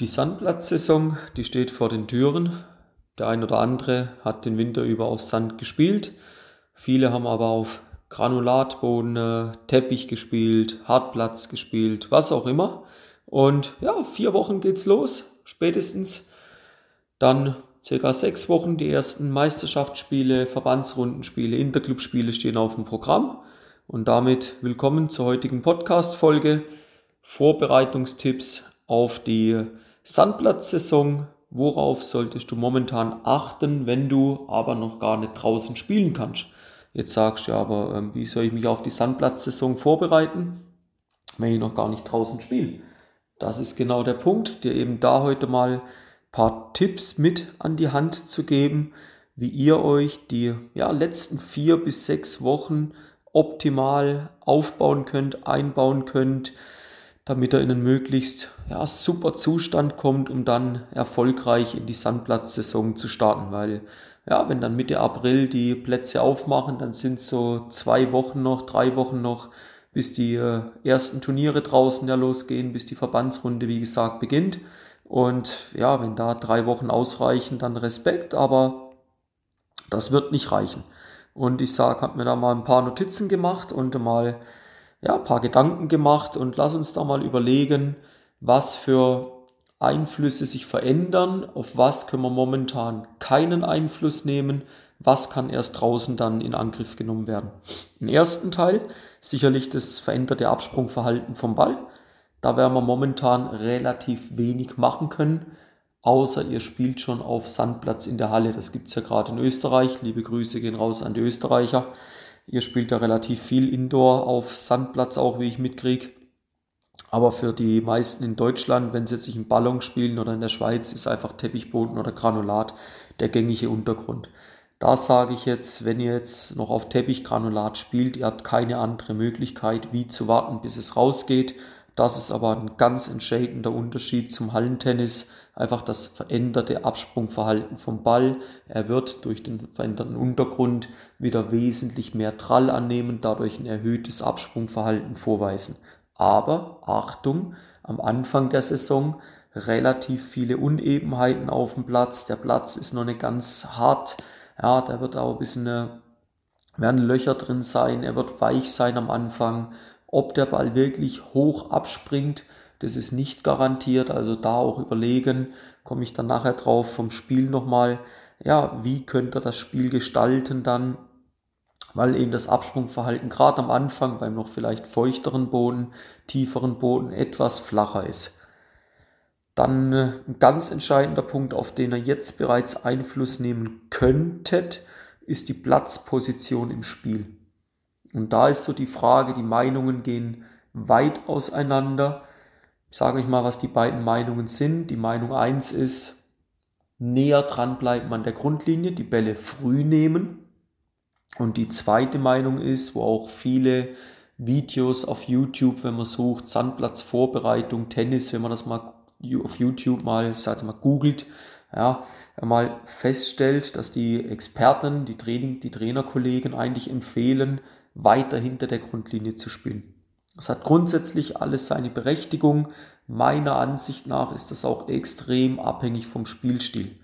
Die Sandplatzsaison, die steht vor den Türen. Der ein oder andere hat den Winter über auf Sand gespielt. Viele haben aber auf Granulatboden, äh, Teppich gespielt, Hartplatz gespielt, was auch immer. Und ja, vier Wochen geht's los, spätestens. Dann circa sechs Wochen die ersten Meisterschaftsspiele, Verbandsrundenspiele, Interclubspiele stehen auf dem Programm. Und damit willkommen zur heutigen Podcast-Folge. Vorbereitungstipps auf die Sandplatzsaison, worauf solltest du momentan achten, wenn du aber noch gar nicht draußen spielen kannst? Jetzt sagst du ja, aber ähm, wie soll ich mich auf die Sandplatzsaison vorbereiten, wenn ich noch gar nicht draußen spiele? Das ist genau der Punkt, dir eben da heute mal ein paar Tipps mit an die Hand zu geben, wie ihr euch die ja, letzten vier bis sechs Wochen optimal aufbauen könnt, einbauen könnt, damit er in einen möglichst ja, super Zustand kommt, um dann erfolgreich in die Sandplatzsaison zu starten. Weil ja, wenn dann Mitte April die Plätze aufmachen, dann sind so zwei Wochen noch, drei Wochen noch, bis die äh, ersten Turniere draußen ja losgehen, bis die Verbandsrunde, wie gesagt, beginnt. Und ja, wenn da drei Wochen ausreichen, dann Respekt, aber das wird nicht reichen. Und ich sage, habe mir da mal ein paar Notizen gemacht und mal ja, ein paar Gedanken gemacht und lass uns da mal überlegen, was für Einflüsse sich verändern, auf was können wir momentan keinen Einfluss nehmen, was kann erst draußen dann in Angriff genommen werden. Im ersten Teil sicherlich das veränderte Absprungverhalten vom Ball. Da werden wir momentan relativ wenig machen können, außer ihr spielt schon auf Sandplatz in der Halle. Das gibt es ja gerade in Österreich. Liebe Grüße gehen raus an die Österreicher. Ihr spielt ja relativ viel Indoor auf Sandplatz auch, wie ich mitkriege. Aber für die meisten in Deutschland, wenn sie jetzt sich im Ballon spielen oder in der Schweiz, ist einfach Teppichboden oder Granulat der gängige Untergrund. Da sage ich jetzt, wenn ihr jetzt noch auf Teppichgranulat spielt, ihr habt keine andere Möglichkeit, wie zu warten, bis es rausgeht das ist aber ein ganz entscheidender Unterschied zum Hallentennis. Einfach das veränderte Absprungverhalten vom Ball. Er wird durch den veränderten Untergrund wieder wesentlich mehr Trall annehmen, dadurch ein erhöhtes Absprungverhalten vorweisen. Aber Achtung, am Anfang der Saison relativ viele Unebenheiten auf dem Platz. Der Platz ist noch nicht ganz hart. Ja, da wird auch ein bisschen eine, werden Löcher drin sein. Er wird weich sein am Anfang ob der Ball wirklich hoch abspringt, das ist nicht garantiert. Also da auch überlegen, komme ich dann nachher drauf vom Spiel nochmal, ja, wie könnte er das Spiel gestalten dann, weil eben das Absprungverhalten gerade am Anfang beim noch vielleicht feuchteren Boden, tieferen Boden etwas flacher ist. Dann äh, ein ganz entscheidender Punkt, auf den ihr jetzt bereits Einfluss nehmen könntet, ist die Platzposition im Spiel. Und da ist so die Frage, die Meinungen gehen weit auseinander. Sage euch mal, was die beiden Meinungen sind. Die Meinung 1 ist, näher dran bleiben an der Grundlinie, die Bälle früh nehmen. Und die zweite Meinung ist, wo auch viele Videos auf YouTube, wenn man sucht, Sandplatzvorbereitung, Tennis, wenn man das mal auf YouTube mal, ich sage mal, googelt, ja, mal feststellt, dass die Experten, die Training, die Trainerkollegen eigentlich empfehlen, weiter hinter der Grundlinie zu spielen. Das hat grundsätzlich alles seine Berechtigung. Meiner Ansicht nach ist das auch extrem abhängig vom Spielstil.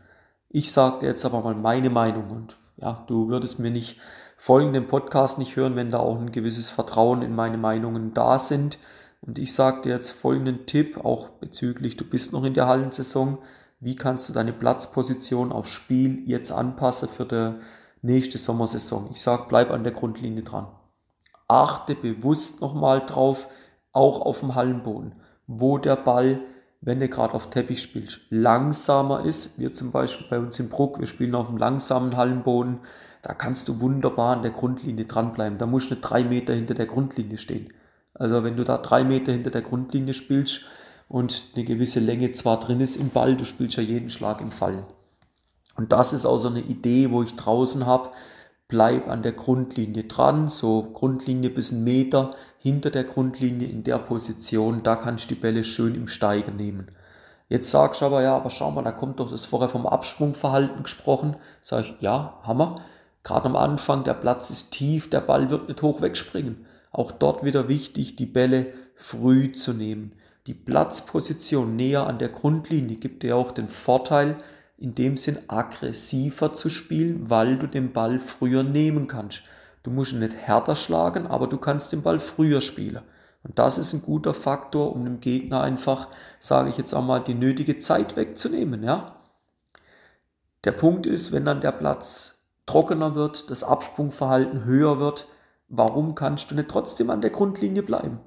Ich sage jetzt aber mal meine Meinung und ja, du würdest mir nicht folgenden Podcast nicht hören, wenn da auch ein gewisses Vertrauen in meine Meinungen da sind. Und ich sage dir jetzt folgenden Tipp, auch bezüglich, du bist noch in der Hallensaison, wie kannst du deine Platzposition aufs Spiel jetzt anpassen für die nächste Sommersaison. Ich sage, bleib an der Grundlinie dran achte bewusst nochmal drauf, auch auf dem Hallenboden, wo der Ball, wenn du gerade auf Teppich spielst, langsamer ist. Wir zum Beispiel bei uns in Bruck, wir spielen auf dem langsamen Hallenboden, da kannst du wunderbar an der Grundlinie dranbleiben. Da musst du nicht drei Meter hinter der Grundlinie stehen. Also wenn du da drei Meter hinter der Grundlinie spielst und eine gewisse Länge zwar drin ist im Ball, du spielst ja jeden Schlag im Fallen. Und das ist auch so eine Idee, wo ich draußen habe, bleib an der Grundlinie dran, so Grundlinie bis einen Meter hinter der Grundlinie in der Position, da kannst du die Bälle schön im Steiger nehmen. Jetzt sagst du aber, ja, aber schau mal, da kommt doch das vorher vom Absprungverhalten gesprochen. Sag ich, ja, Hammer. Gerade am Anfang, der Platz ist tief, der Ball wird nicht hoch wegspringen. Auch dort wieder wichtig, die Bälle früh zu nehmen. Die Platzposition näher an der Grundlinie gibt dir auch den Vorteil, in dem Sinn aggressiver zu spielen, weil du den Ball früher nehmen kannst. Du musst ihn nicht härter schlagen, aber du kannst den Ball früher spielen. Und das ist ein guter Faktor, um dem Gegner einfach, sage ich jetzt auch mal, die nötige Zeit wegzunehmen, ja. Der Punkt ist, wenn dann der Platz trockener wird, das Absprungverhalten höher wird, warum kannst du nicht trotzdem an der Grundlinie bleiben?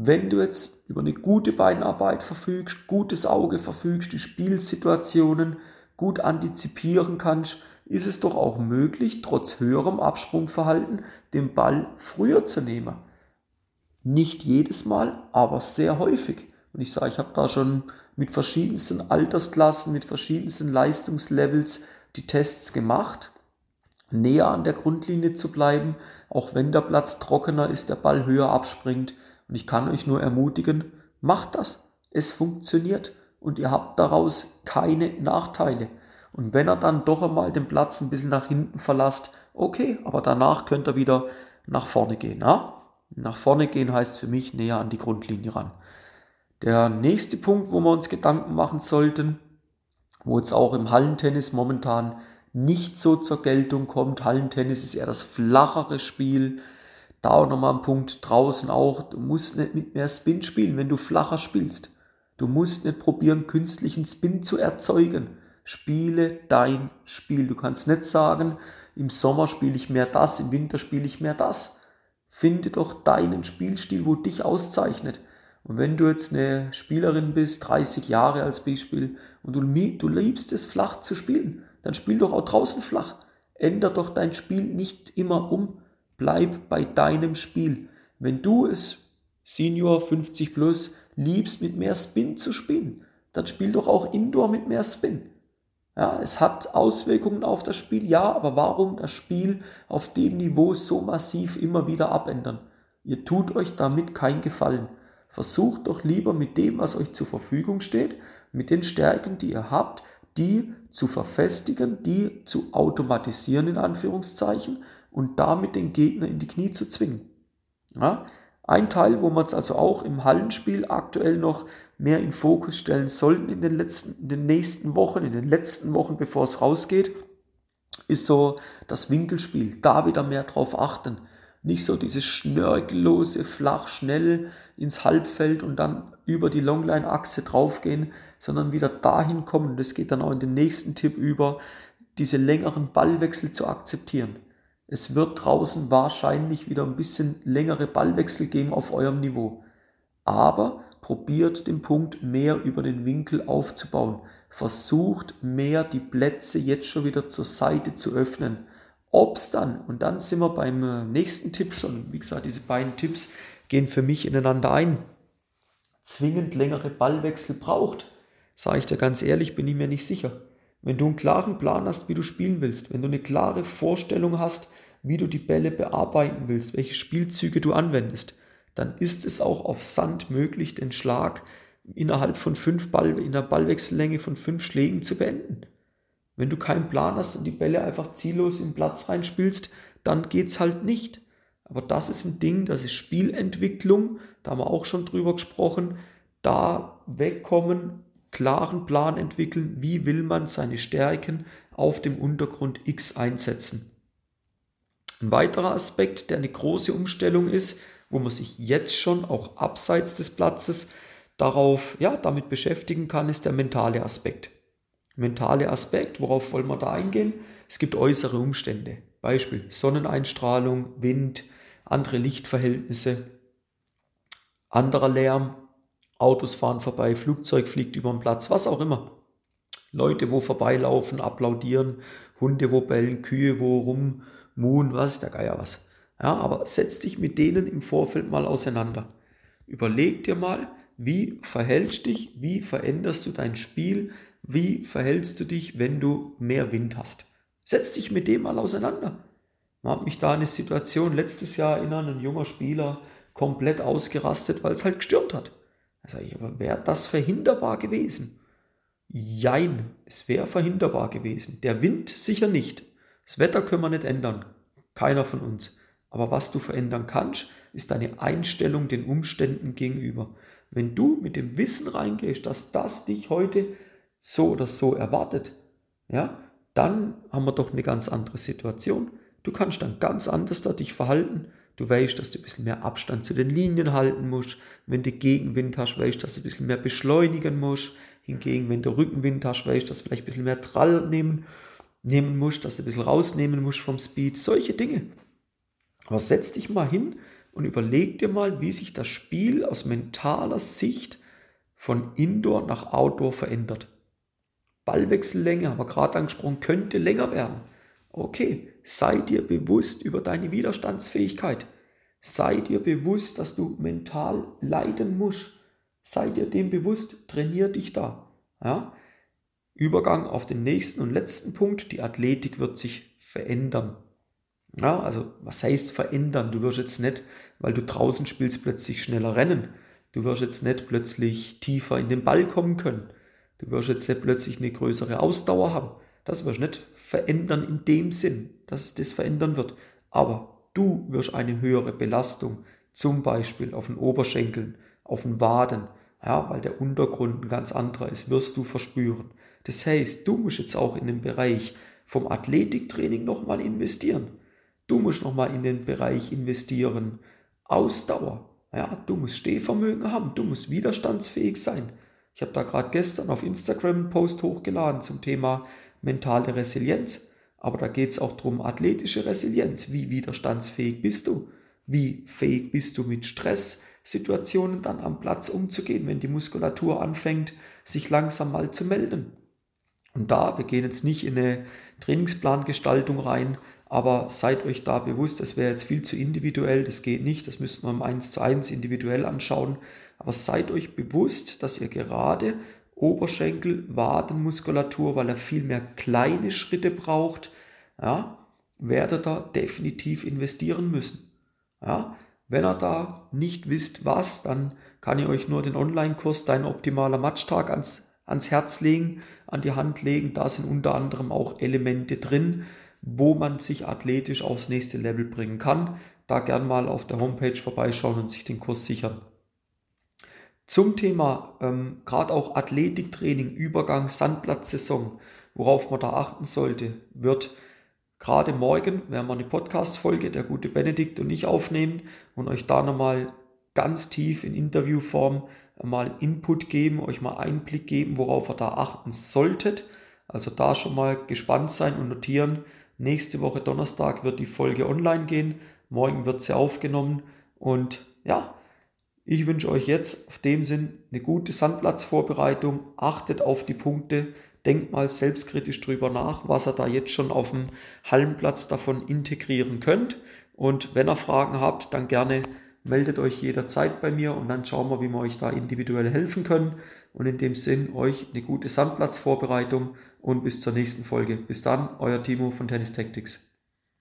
Wenn du jetzt über eine gute Beinarbeit verfügst, gutes Auge verfügst, die Spielsituationen gut antizipieren kannst, ist es doch auch möglich, trotz höherem Absprungverhalten den Ball früher zu nehmen. Nicht jedes Mal, aber sehr häufig. Und ich sage, ich habe da schon mit verschiedensten Altersklassen, mit verschiedensten Leistungslevels die Tests gemacht, näher an der Grundlinie zu bleiben, auch wenn der Platz trockener ist, der Ball höher abspringt. Und ich kann euch nur ermutigen, macht das. Es funktioniert und ihr habt daraus keine Nachteile. Und wenn er dann doch einmal den Platz ein bisschen nach hinten verlasst, okay, aber danach könnt ihr wieder nach vorne gehen. Ja? Nach vorne gehen heißt für mich näher an die Grundlinie ran. Der nächste Punkt, wo wir uns Gedanken machen sollten, wo jetzt auch im Hallentennis momentan nicht so zur Geltung kommt. Hallentennis ist eher das flachere Spiel. Da auch nochmal ein Punkt draußen auch. Du musst nicht mit mehr Spin spielen, wenn du flacher spielst. Du musst nicht probieren, künstlichen Spin zu erzeugen. Spiele dein Spiel. Du kannst nicht sagen, im Sommer spiele ich mehr das, im Winter spiele ich mehr das. Finde doch deinen Spielstil, wo dich auszeichnet. Und wenn du jetzt eine Spielerin bist, 30 Jahre als Beispiel, und du, du liebst es, flach zu spielen, dann spiel doch auch draußen flach. Änder doch dein Spiel nicht immer um. Bleib bei deinem Spiel. Wenn du es, Senior 50 plus, liebst, mit mehr Spin zu spielen, dann spiel doch auch Indoor mit mehr Spin. Ja, es hat Auswirkungen auf das Spiel, ja, aber warum das Spiel auf dem Niveau so massiv immer wieder abändern? Ihr tut euch damit keinen Gefallen. Versucht doch lieber mit dem, was euch zur Verfügung steht, mit den Stärken, die ihr habt, die zu verfestigen, die zu automatisieren in Anführungszeichen und damit den Gegner in die Knie zu zwingen. Ja, ein Teil, wo man es also auch im Hallenspiel aktuell noch mehr in Fokus stellen sollten in den letzten, in den nächsten Wochen, in den letzten Wochen, bevor es rausgeht, ist so das Winkelspiel. Da wieder mehr drauf achten. Nicht so dieses schnörkellose, flach, schnell ins Halbfeld und dann über die Longline-Achse draufgehen, sondern wieder dahin kommen. Das geht dann auch in den nächsten Tipp über, diese längeren Ballwechsel zu akzeptieren. Es wird draußen wahrscheinlich wieder ein bisschen längere Ballwechsel geben auf eurem Niveau. Aber probiert den Punkt mehr über den Winkel aufzubauen. Versucht mehr die Plätze jetzt schon wieder zur Seite zu öffnen. Ob's dann, und dann sind wir beim äh, nächsten Tipp schon, wie gesagt, diese beiden Tipps gehen für mich ineinander ein. Zwingend längere Ballwechsel braucht, sage ich dir ganz ehrlich, bin ich mir nicht sicher. Wenn du einen klaren Plan hast, wie du spielen willst, wenn du eine klare Vorstellung hast, wie du die Bälle bearbeiten willst, welche Spielzüge du anwendest, dann ist es auch auf Sand möglich, den Schlag innerhalb von fünf Ball, in der Ballwechsellänge von fünf Schlägen zu beenden. Wenn du keinen Plan hast und die Bälle einfach ziellos im Platz reinspielst, dann geht's halt nicht. Aber das ist ein Ding, das ist Spielentwicklung, da haben wir auch schon drüber gesprochen, da wegkommen klaren Plan entwickeln, wie will man seine Stärken auf dem Untergrund X einsetzen. Ein weiterer Aspekt, der eine große Umstellung ist, wo man sich jetzt schon auch abseits des Platzes darauf, ja, damit beschäftigen kann, ist der mentale Aspekt. Mentale Aspekt, worauf wollen wir da eingehen? Es gibt äußere Umstände. Beispiel Sonneneinstrahlung, Wind, andere Lichtverhältnisse, anderer Lärm, Autos fahren vorbei, Flugzeug fliegt über den Platz, was auch immer. Leute, wo vorbeilaufen, applaudieren, Hunde, wo bellen, Kühe, wo rummuhen, was ist der Geier was. Ja, aber setz dich mit denen im Vorfeld mal auseinander. Überleg dir mal, wie verhältst dich, wie veränderst du dein Spiel, wie verhältst du dich, wenn du mehr Wind hast. Setz dich mit dem mal auseinander. Man hat mich da eine Situation letztes Jahr erinnern, ein junger Spieler komplett ausgerastet, weil es halt gestürmt hat. Sag ich, aber wäre das verhinderbar gewesen? Jein, es wäre verhinderbar gewesen. Der Wind sicher nicht. Das Wetter können wir nicht ändern. Keiner von uns. Aber was du verändern kannst, ist deine Einstellung den Umständen gegenüber. Wenn du mit dem Wissen reingehst, dass das dich heute so oder so erwartet, ja, dann haben wir doch eine ganz andere Situation. Du kannst dann ganz anders da dich verhalten. Du weißt, dass du ein bisschen mehr Abstand zu den Linien halten musst. Wenn du Gegenwind hast, weißt, du, dass du ein bisschen mehr beschleunigen musst. Hingegen, wenn du Rückenwind hast, weißt, du, dass du vielleicht ein bisschen mehr Trall nehmen, nehmen musst, dass du ein bisschen rausnehmen musst vom Speed. Solche Dinge. Aber setz dich mal hin und überleg dir mal, wie sich das Spiel aus mentaler Sicht von Indoor nach Outdoor verändert. Ballwechsellänge, haben wir gerade angesprochen, könnte länger werden. Okay, sei dir bewusst über deine Widerstandsfähigkeit. Sei dir bewusst, dass du mental leiden musst. Sei dir dem bewusst, trainier dich da. Ja? Übergang auf den nächsten und letzten Punkt, die Athletik wird sich verändern. Ja, also was heißt verändern? Du wirst jetzt nicht, weil du draußen spielst, plötzlich schneller rennen. Du wirst jetzt nicht plötzlich tiefer in den Ball kommen können. Du wirst jetzt nicht plötzlich eine größere Ausdauer haben. Das wirst du nicht verändern in dem Sinn, dass das verändern wird. Aber du wirst eine höhere Belastung, zum Beispiel auf den Oberschenkeln, auf den Waden, ja, weil der Untergrund ein ganz anderer ist, wirst du verspüren. Das heißt, du musst jetzt auch in den Bereich vom Athletiktraining nochmal investieren. Du musst nochmal in den Bereich investieren. Ausdauer. Ja, du musst Stehvermögen haben, du musst widerstandsfähig sein. Ich habe da gerade gestern auf Instagram einen Post hochgeladen zum Thema mentale Resilienz. Aber da geht es auch darum, athletische Resilienz. Wie widerstandsfähig bist du? Wie fähig bist du mit Stresssituationen dann am Platz umzugehen, wenn die Muskulatur anfängt, sich langsam mal zu melden? Und da, wir gehen jetzt nicht in eine Trainingsplangestaltung rein, aber seid euch da bewusst, das wäre jetzt viel zu individuell, das geht nicht, das müsste man im 1 zu 1 individuell anschauen. Aber seid euch bewusst, dass ihr gerade Oberschenkel, Wadenmuskulatur, weil er viel mehr kleine Schritte braucht, ja, werdet ihr definitiv investieren müssen. Ja, wenn ihr da nicht wisst, was, dann kann ich euch nur den Online-Kurs Dein optimaler Matchtag ans, ans Herz legen, an die Hand legen. Da sind unter anderem auch Elemente drin, wo man sich athletisch aufs nächste Level bringen kann. Da gern mal auf der Homepage vorbeischauen und sich den Kurs sichern. Zum Thema ähm, gerade auch Athletiktraining, Übergang, Sandplatzsaison, worauf man da achten sollte, wird gerade morgen, werden wir eine Podcast-Folge, der gute Benedikt und ich aufnehmen und euch da nochmal ganz tief in Interviewform mal Input geben, euch mal Einblick geben, worauf ihr da achten solltet. Also da schon mal gespannt sein und notieren. Nächste Woche Donnerstag wird die Folge online gehen. Morgen wird sie aufgenommen. Und ja, ich wünsche euch jetzt auf dem Sinn eine gute Sandplatzvorbereitung. Achtet auf die Punkte. Denkt mal selbstkritisch drüber nach, was ihr da jetzt schon auf dem Hallenplatz davon integrieren könnt. Und wenn ihr Fragen habt, dann gerne meldet euch jederzeit bei mir und dann schauen wir, wie wir euch da individuell helfen können. Und in dem Sinn euch eine gute Sandplatzvorbereitung und bis zur nächsten Folge. Bis dann, euer Timo von Tennis Tactics.